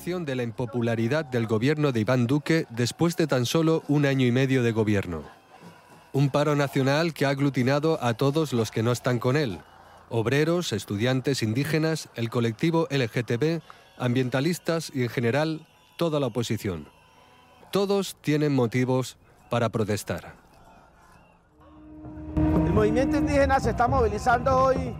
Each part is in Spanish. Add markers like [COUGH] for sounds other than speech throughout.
de la impopularidad del gobierno de Iván Duque después de tan solo un año y medio de gobierno. Un paro nacional que ha aglutinado a todos los que no están con él. Obreros, estudiantes, indígenas, el colectivo LGTB, ambientalistas y en general toda la oposición. Todos tienen motivos para protestar. El movimiento indígena se está movilizando hoy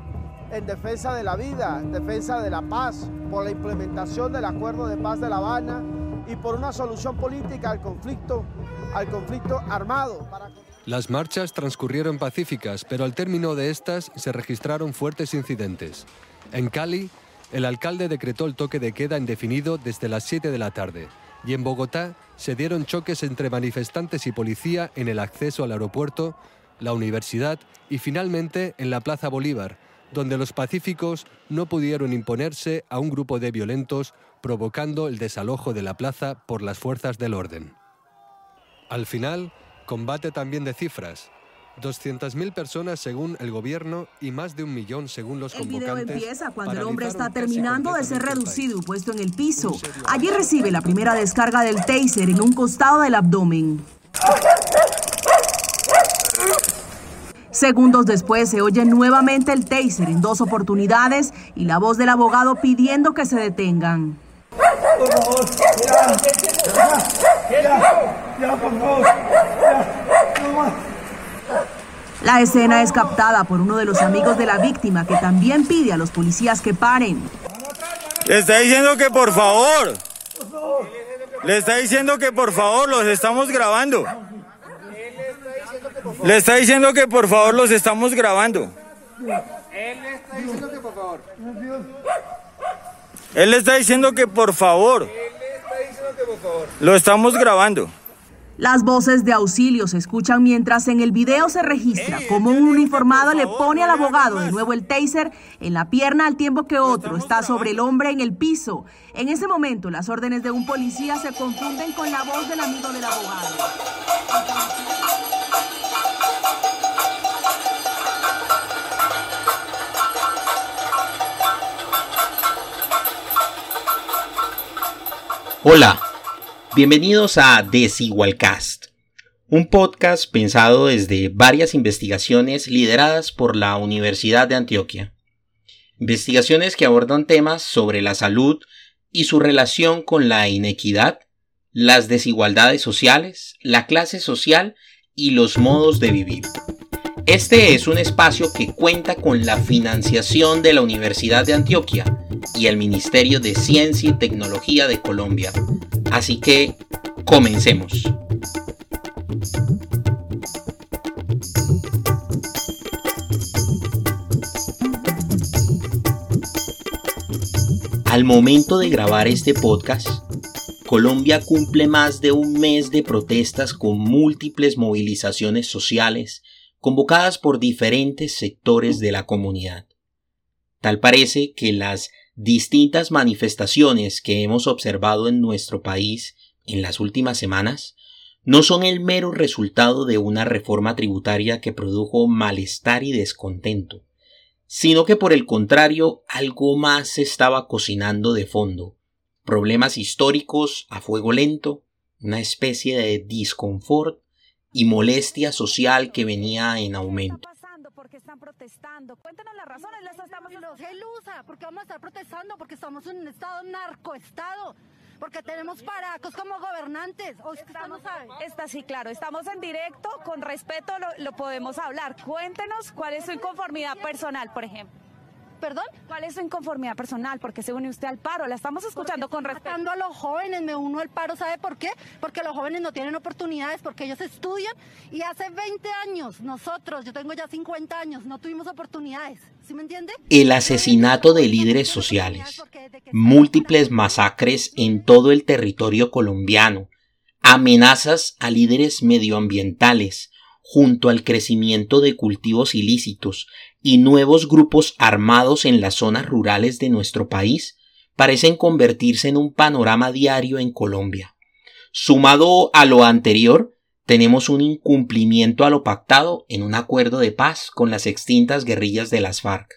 en defensa de la vida, en defensa de la paz, por la implementación del acuerdo de paz de La Habana y por una solución política al conflicto, al conflicto armado. Las marchas transcurrieron pacíficas, pero al término de estas se registraron fuertes incidentes. En Cali, el alcalde decretó el toque de queda indefinido desde las 7 de la tarde y en Bogotá se dieron choques entre manifestantes y policía en el acceso al aeropuerto, la universidad y finalmente en la Plaza Bolívar, donde los pacíficos no pudieron imponerse a un grupo de violentos provocando el desalojo de la plaza por las fuerzas del orden. Al final, combate también de cifras. 200.000 personas según el gobierno y más de un millón según los convocantes. El video empieza cuando el hombre está terminando de ser reducido y puesto en el piso. Allí recibe la primera descarga del taser en un costado del abdomen. Segundos después se oye nuevamente el taser en dos oportunidades y la voz del abogado pidiendo que se detengan. La escena es captada por uno de los amigos de la víctima que también pide a los policías que paren. Le está diciendo que por favor. Le está diciendo que por favor los estamos grabando. Le está diciendo que por favor los estamos grabando. Él le está diciendo que por favor. Él le está diciendo que por favor. Él le está diciendo que por favor. Lo estamos grabando. Las voces de auxilio se escuchan mientras en el video se registra cómo un uniformado le pone al abogado de nuevo el taser en la pierna al tiempo que otro está sobre el hombre en el piso. En ese momento las órdenes de un policía se confunden con la voz del amigo del abogado. Hola, bienvenidos a Desigualcast, un podcast pensado desde varias investigaciones lideradas por la Universidad de Antioquia. Investigaciones que abordan temas sobre la salud y su relación con la inequidad, las desigualdades sociales, la clase social y los modos de vivir. Este es un espacio que cuenta con la financiación de la Universidad de Antioquia y el Ministerio de Ciencia y Tecnología de Colombia. Así que, comencemos. Al momento de grabar este podcast, Colombia cumple más de un mes de protestas con múltiples movilizaciones sociales convocadas por diferentes sectores de la comunidad. Tal parece que las distintas manifestaciones que hemos observado en nuestro país en las últimas semanas no son el mero resultado de una reforma tributaria que produjo malestar y descontento, sino que por el contrario algo más se estaba cocinando de fondo, problemas históricos a fuego lento, una especie de disconfort y molestia social que venía en aumento. ¿Por qué están protestando? Cuéntenos las razones. Les estamos... Gelusa, porque vamos a estar protestando porque estamos en un estado narcoestado porque tenemos paracos como gobernantes. ¿O estamos, Está sí, claro, estamos en directo, con respeto lo, lo podemos hablar. Cuéntenos cuál es su inconformidad personal, por ejemplo. ¿Perdón? ¿Cuál es su inconformidad personal? Porque se une usted al paro. La estamos escuchando con respeto. a los jóvenes, me uno al paro. ¿Sabe por qué? Porque los jóvenes no tienen oportunidades, porque ellos estudian y hace 20 años nosotros, yo tengo ya 50 años, no tuvimos oportunidades. ¿Sí me entiende? El asesinato de líderes sociales, múltiples masacres en todo el territorio colombiano, amenazas a líderes medioambientales, junto al crecimiento de cultivos ilícitos y nuevos grupos armados en las zonas rurales de nuestro país parecen convertirse en un panorama diario en Colombia. Sumado a lo anterior, tenemos un incumplimiento a lo pactado en un acuerdo de paz con las extintas guerrillas de las FARC.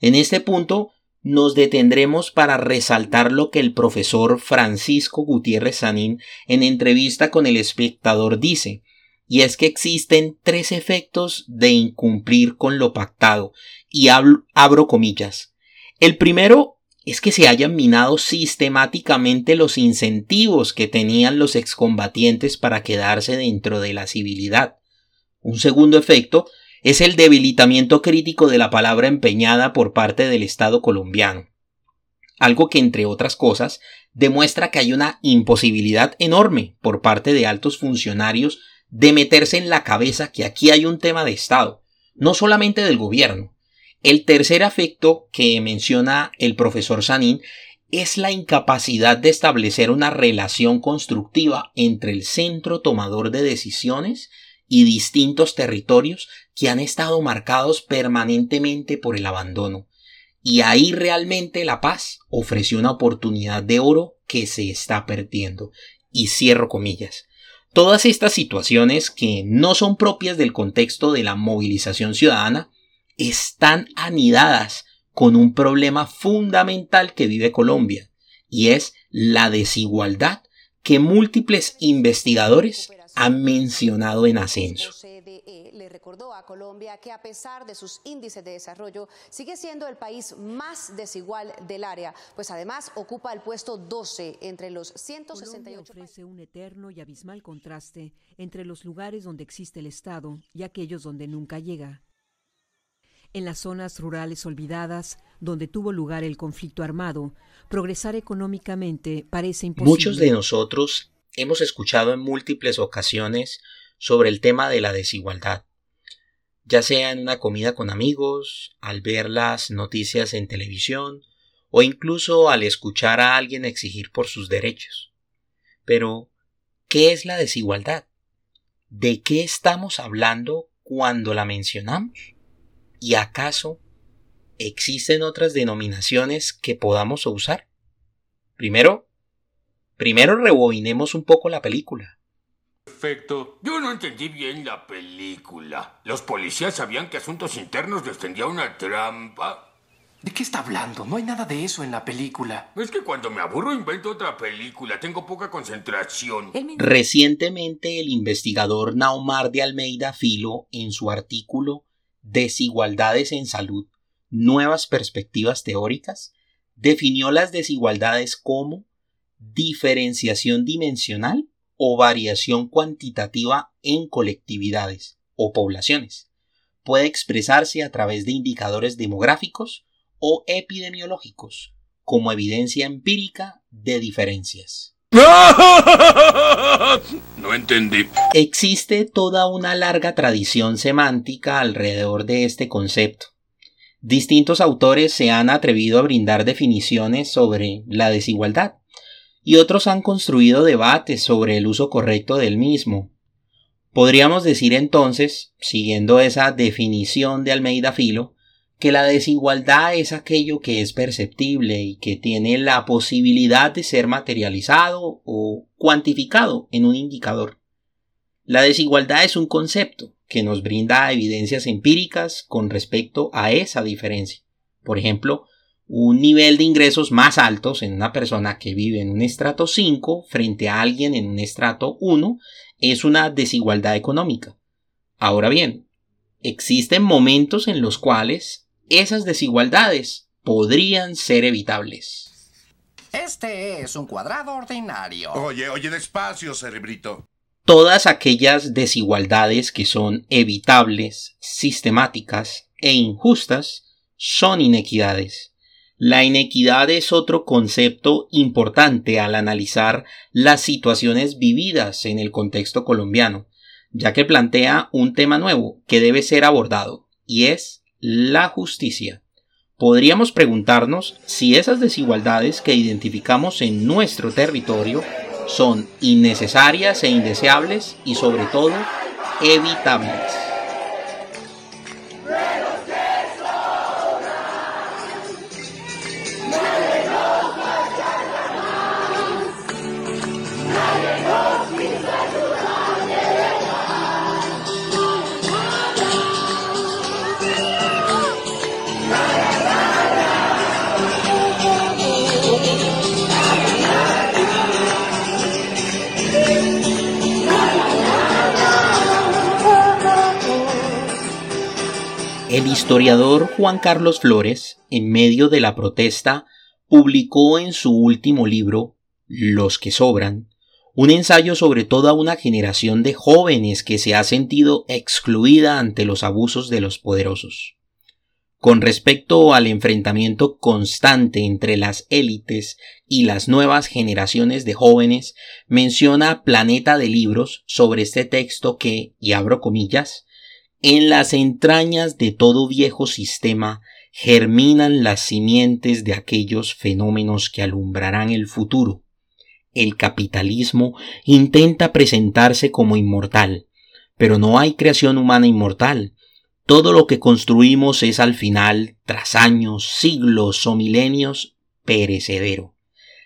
En este punto, nos detendremos para resaltar lo que el profesor Francisco Gutiérrez Sanín en entrevista con el espectador dice, y es que existen tres efectos de incumplir con lo pactado, y abro comillas. El primero es que se hayan minado sistemáticamente los incentivos que tenían los excombatientes para quedarse dentro de la civilidad. Un segundo efecto es el debilitamiento crítico de la palabra empeñada por parte del Estado colombiano. Algo que, entre otras cosas, demuestra que hay una imposibilidad enorme por parte de altos funcionarios de meterse en la cabeza que aquí hay un tema de Estado, no solamente del gobierno. El tercer afecto que menciona el profesor Sanín es la incapacidad de establecer una relación constructiva entre el centro tomador de decisiones y distintos territorios que han estado marcados permanentemente por el abandono. Y ahí realmente la paz ofreció una oportunidad de oro que se está perdiendo. Y cierro comillas. Todas estas situaciones que no son propias del contexto de la movilización ciudadana están anidadas con un problema fundamental que vive Colombia y es la desigualdad que múltiples investigadores han mencionado en ascenso. Recordó a Colombia que a pesar de sus índices de desarrollo sigue siendo el país más desigual del área, pues además ocupa el puesto 12 entre los 168 Colombia ofrece un eterno y abismal contraste entre los lugares donde existe el Estado y aquellos donde nunca llega. En las zonas rurales olvidadas, donde tuvo lugar el conflicto armado, progresar económicamente parece imposible. Muchos de nosotros hemos escuchado en múltiples ocasiones sobre el tema de la desigualdad, ya sea en una comida con amigos, al ver las noticias en televisión o incluso al escuchar a alguien exigir por sus derechos. Pero, ¿qué es la desigualdad? ¿De qué estamos hablando cuando la mencionamos? ¿Y acaso existen otras denominaciones que podamos usar? Primero, primero rebobinemos un poco la película. Perfecto. Yo no entendí bien la película. Los policías sabían que Asuntos Internos les tendía una trampa. ¿De qué está hablando? No hay nada de eso en la película. Es que cuando me aburro invento otra película. Tengo poca concentración. Recientemente el investigador Naumar de Almeida Filo, en su artículo Desigualdades en Salud, Nuevas Perspectivas Teóricas, definió las desigualdades como diferenciación dimensional o variación cuantitativa en colectividades o poblaciones. Puede expresarse a través de indicadores demográficos o epidemiológicos, como evidencia empírica de diferencias. [LAUGHS] No entendí. Existe toda una larga tradición semántica alrededor de este concepto. Distintos autores se han atrevido a brindar definiciones sobre la desigualdad, y otros han construido debates sobre el uso correcto del mismo. Podríamos decir entonces, siguiendo esa definición de Almeida Filo, que la desigualdad es aquello que es perceptible y que tiene la posibilidad de ser materializado o cuantificado en un indicador. La desigualdad es un concepto que nos brinda evidencias empíricas con respecto a esa diferencia. Por ejemplo, un nivel de ingresos más altos en una persona que vive en un estrato 5 frente a alguien en un estrato 1 es una desigualdad económica. Ahora bien, existen momentos en los cuales esas desigualdades podrían ser evitables. Este es un cuadrado ordinario. Oye, oye, despacio, cerebrito. Todas aquellas desigualdades que son evitables, sistemáticas e injustas son inequidades la inequidad es otro concepto importante al analizar las situaciones vividas en el contexto colombiano, ya que plantea un tema nuevo que debe ser abordado, y es la justicia. Podríamos preguntarnos si esas desigualdades que identificamos en nuestro territorio son innecesarias e indeseables y sobre todo evitables. El historiador Juan Carlos Flores, en medio de la protesta, publicó en su último libro, Los que sobran, un ensayo sobre toda una generación de jóvenes que se ha sentido excluida ante los abusos de los poderosos. Con respecto al enfrentamiento constante entre las élites y las nuevas generaciones de jóvenes, menciona Planeta de Libros sobre este texto que, y abro comillas, en las entrañas de todo viejo sistema germinan las simientes de aquellos fenómenos que alumbrarán el futuro. El capitalismo intenta presentarse como inmortal, pero no hay creación humana inmortal. Todo lo que construimos es al final, tras años, siglos o milenios, perecedero.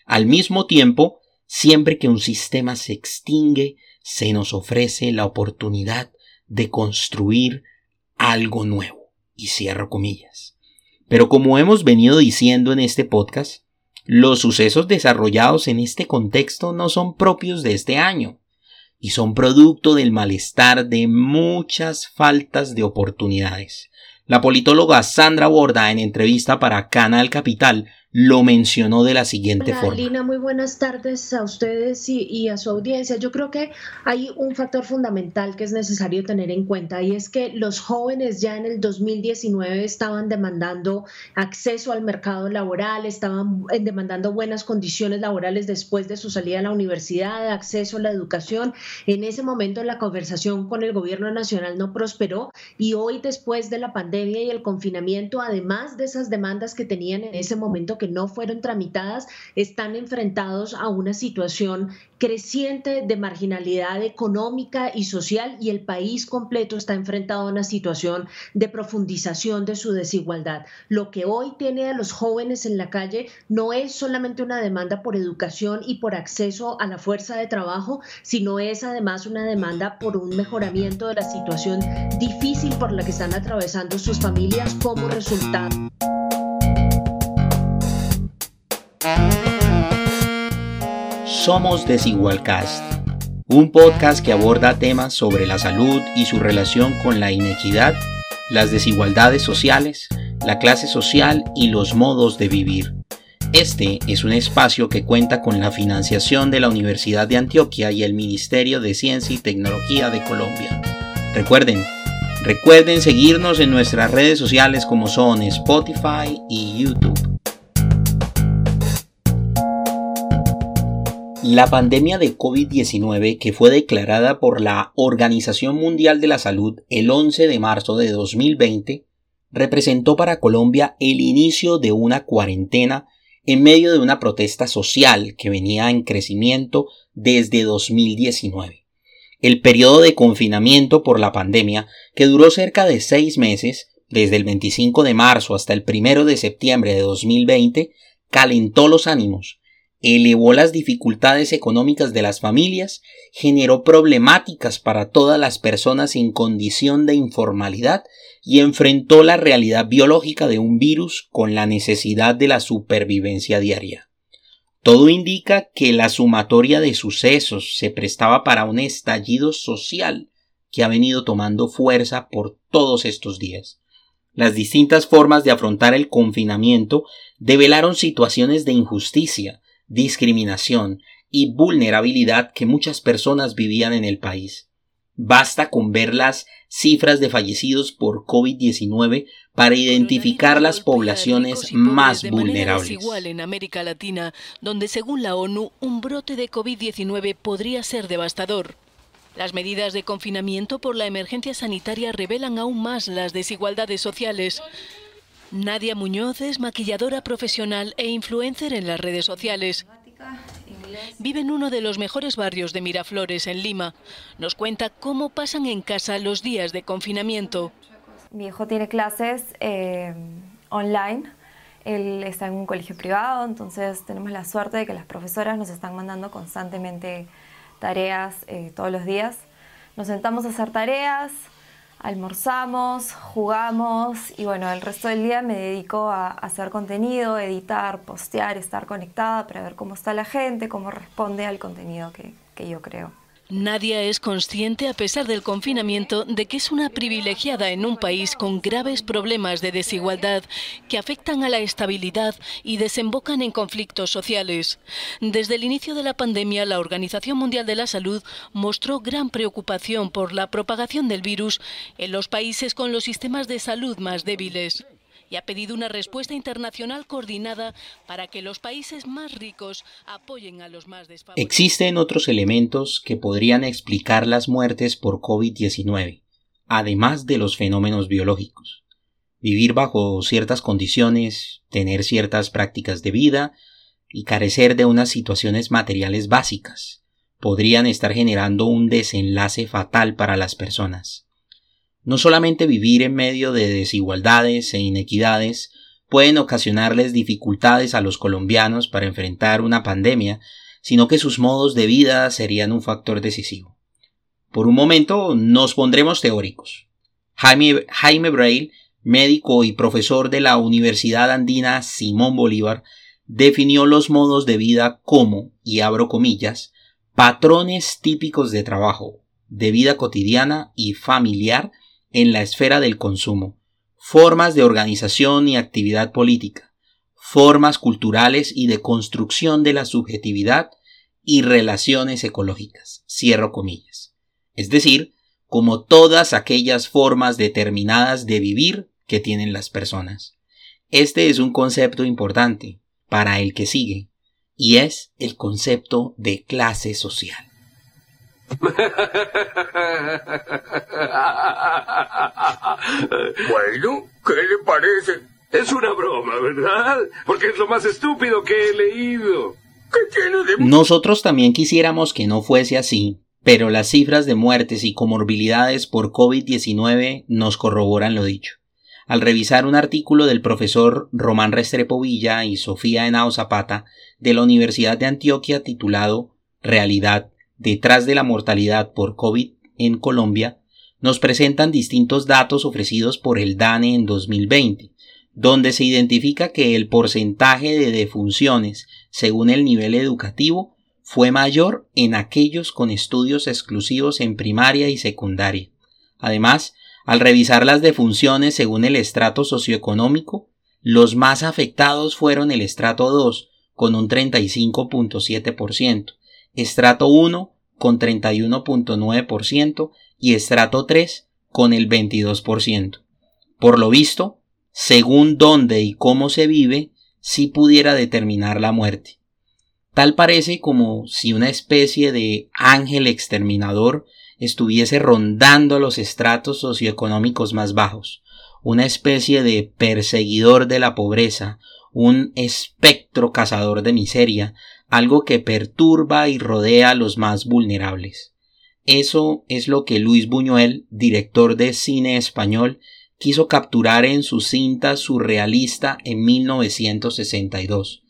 Al mismo tiempo, siempre que un sistema se extingue, se nos ofrece la oportunidad de construir algo nuevo. Y cierro comillas. Pero como hemos venido diciendo en este podcast, los sucesos desarrollados en este contexto no son propios de este año y son producto del malestar de muchas faltas de oportunidades. La politóloga Sandra Borda en entrevista para Canal Capital lo mencionó de la siguiente forma. Lina, muy buenas tardes a ustedes y, a su audiencia. Yo creo que hay un factor fundamental que es necesario tener en cuenta y es que los jóvenes ya en el 2019 estaban demandando acceso al mercado laboral, estaban demandando buenas condiciones laborales después de su salida a la universidad, acceso a la educación. En ese momento la conversación con el gobierno nacional no prosperó y hoy después de la pandemia y el confinamiento, además de esas demandas que tenían en ese momento, que no fueron tramitadas están enfrentados a una situación creciente de marginalidad económica y social y el país completo está enfrentado a una situación de profundización de su desigualdad. Lo que hoy tiene a los jóvenes en la calle no es solamente una demanda por educación y por acceso a la fuerza de trabajo, sino es además una demanda por un mejoramiento de la situación difícil por la que están atravesando sus familias como resultado. Somos Desigualcast, un podcast que aborda temas sobre la salud y su relación con la inequidad, las desigualdades sociales, la clase social y los modos de vivir. Este es un espacio que cuenta con la financiación de la Universidad de Antioquia y el Ministerio de Ciencia y Tecnología de Colombia. Recuerden, recuerden seguirnos en nuestras redes sociales como son Spotify y YouTube. La pandemia de COVID-19, que fue declarada por la Organización Mundial de la Salud el 11 de marzo de 2020, representó para Colombia el inicio de una cuarentena en medio de una protesta social que venía en crecimiento desde 2019. El periodo de confinamiento por la pandemia, que duró cerca de seis meses, desde el 25 de marzo hasta el 1 de septiembre de 2020, calentó los ánimos elevó las dificultades económicas de las familias, generó problemáticas para todas las personas en condición de informalidad y enfrentó la realidad biológica de un virus con la necesidad de la supervivencia diaria. Todo indica que la sumatoria de sucesos se prestaba para un estallido social que ha venido tomando fuerza por todos estos días. Las distintas formas de afrontar el confinamiento develaron situaciones de injusticia, discriminación y vulnerabilidad que muchas personas vivían en el país. Basta con ver las cifras de fallecidos por COVID-19 para identificar las poblaciones más vulnerables. igual en América Latina, donde según la ONU un brote de COVID-19 podría ser devastador. Las medidas de confinamiento por la emergencia sanitaria revelan aún más las desigualdades sociales. Nadia Muñoz es maquilladora profesional e influencer en las redes sociales. Vive en uno de los mejores barrios de Miraflores, en Lima. Nos cuenta cómo pasan en casa los días de confinamiento. Mi hijo tiene clases eh, online. Él está en un colegio privado, entonces tenemos la suerte de que las profesoras nos están mandando constantemente tareas eh, todos los días. Nos sentamos a hacer tareas, almorzamos, jugamos y bueno, el resto del día me dedico a, hacer contenido, editar, postear, estar conectada para ver cómo está la gente, cómo responde al contenido que, que yo creo. Nadia es consciente, a pesar del confinamiento, de que es una privilegiada en un país con graves problemas de desigualdad que afectan a la estabilidad y desembocan en conflictos sociales. Desde el inicio de la pandemia, la Organización Mundial de la Salud mostró gran preocupación por la propagación del virus en los países con los sistemas de salud más débiles y ha pedido una respuesta internacional coordinada para que los países más ricos apoyen a los más desfavorecidos. Existen otros elementos que podrían explicar las muertes por COVID-19, además de los fenómenos biológicos. Vivir bajo ciertas condiciones, tener ciertas prácticas de vida y carecer de unas situaciones materiales básicas podrían estar generando un desenlace fatal para las personas. No solamente vivir en medio de desigualdades e inequidades pueden ocasionarles dificultades a los colombianos para enfrentar una pandemia, sino que sus modos de vida serían un factor decisivo. Por un momento nos pondremos teóricos. Jaime, Jaime Braille, médico y profesor de la Universidad Andina Simón Bolívar, definió los modos de vida como, y abro comillas, patrones típicos de trabajo, de vida cotidiana y familiar en la esfera del consumo, formas de organización y actividad política, formas culturales y de construcción de la subjetividad y relaciones ecológicas. Cierro comillas. Es decir, como todas aquellas formas determinadas de vivir que tienen las personas. Este es un concepto importante para el que sigue, y es el concepto de clase social. [LAUGHS] bueno, ¿qué le parece? Es una broma, ¿verdad? Porque es lo más estúpido que he leído. ¿Qué tiene de... Nosotros también quisiéramos que no fuese así, pero las cifras de muertes y comorbilidades por COVID-19 nos corroboran lo dicho. Al revisar un artículo del profesor Román Restrepo Villa y Sofía Henao Zapata de la Universidad de Antioquia titulado Realidad detrás de la mortalidad por COVID en Colombia, nos presentan distintos datos ofrecidos por el DANE en 2020, donde se identifica que el porcentaje de defunciones según el nivel educativo fue mayor en aquellos con estudios exclusivos en primaria y secundaria. Además, al revisar las defunciones según el estrato socioeconómico, los más afectados fueron el estrato 2, con un 35.7%, estrato 1 con 31.9% y estrato 3 con el 22%. Por lo visto, según dónde y cómo se vive, sí pudiera determinar la muerte. Tal parece como si una especie de ángel exterminador estuviese rondando los estratos socioeconómicos más bajos, una especie de perseguidor de la pobreza, un espectro cazador de miseria, algo que perturba y rodea a los más vulnerables. Eso es lo que Luis Buñuel, director de cine español, quiso capturar en su cinta surrealista en 1962,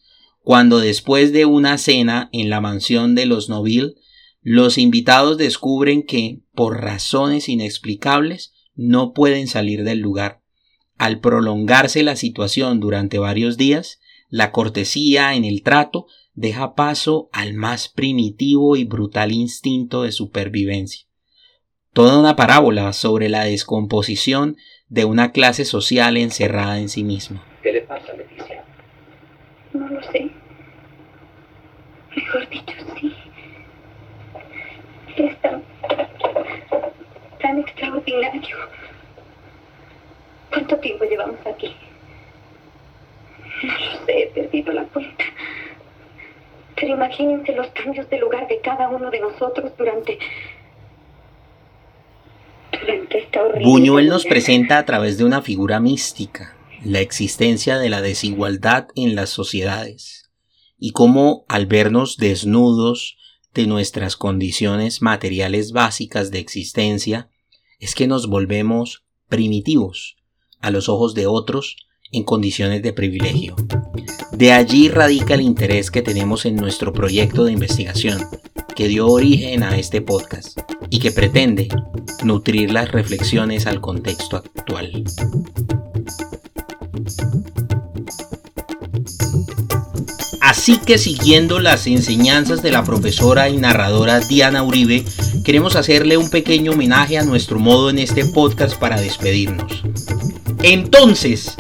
cuando después de una cena en la mansión de los Noville, los invitados descubren que, por razones inexplicables, no pueden salir del lugar. Al prolongarse la situación durante varios días, la cortesía en el trato deja paso al más primitivo y brutal instinto de supervivencia. Toda una parábola sobre la descomposición de una clase social encerrada en sí misma. ¿Qué le pasa, Leticia? No lo sé. Mejor dicho, sí. Es tan, tan extraordinario. ¿Cuánto tiempo llevamos aquí? He perdido la cuenta. Pero imagínense los cambios de lugar de cada uno de nosotros durante... durante esta horrible... Buñuel nos presenta a través de una figura mística la existencia de la desigualdad en las sociedades y cómo al vernos desnudos de nuestras condiciones materiales básicas de existencia es que nos volvemos primitivos a los ojos de otros en condiciones de privilegio. De allí radica el interés que tenemos en nuestro proyecto de investigación, que dio origen a este podcast y que pretende nutrir las reflexiones al contexto actual. Así que siguiendo las enseñanzas de la profesora y narradora Diana Uribe, queremos hacerle un pequeño homenaje a nuestro modo en este podcast para despedirnos. Entonces,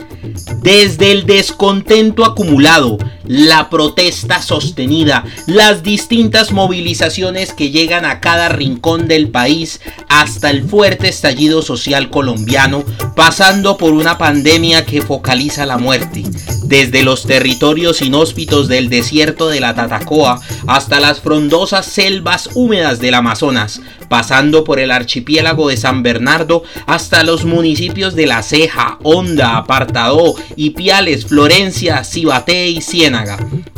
desde el descontento acumulado, la protesta sostenida, las distintas movilizaciones que llegan a cada rincón del país, hasta el fuerte estallido social colombiano, pasando por una pandemia que focaliza la muerte, desde los territorios inhóspitos del desierto de la Tatacoa hasta las frondosas selvas húmedas del Amazonas, pasando por el archipiélago de San Bernardo hasta los municipios de La Ceja, Honda, Apartadó, Ipiales, Florencia, Cibaté y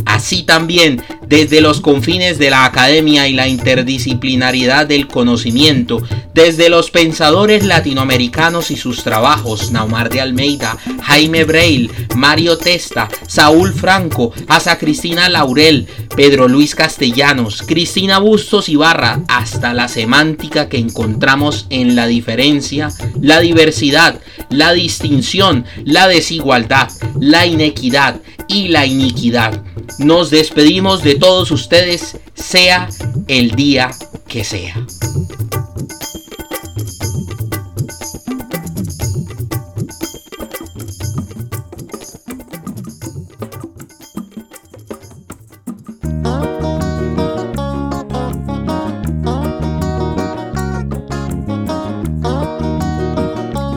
Así también, desde los confines de la academia y la interdisciplinariedad del conocimiento, desde los pensadores latinoamericanos y sus trabajos, Naumar de Almeida, Jaime Breil, Mario Testa, Saúl Franco, Asa Cristina Laurel, Pedro Luis Castellanos, Cristina Bustos Ibarra, hasta la semántica que encontramos en la diferencia, la diversidad, la distinción, la desigualdad, la inequidad y la iniquidad. Nos despedimos de todos ustedes, sea el día que sea.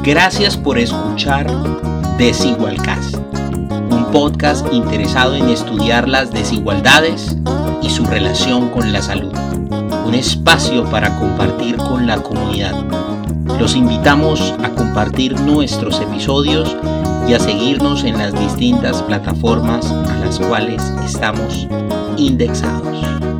Gracias por escuchar Desigualcast, podcast interesado en estudiar las desigualdades y su relación con la salud. Un espacio para compartir con la comunidad. Los invitamos a compartir nuestros episodios y a seguirnos en las distintas plataformas a las cuales estamos indexados.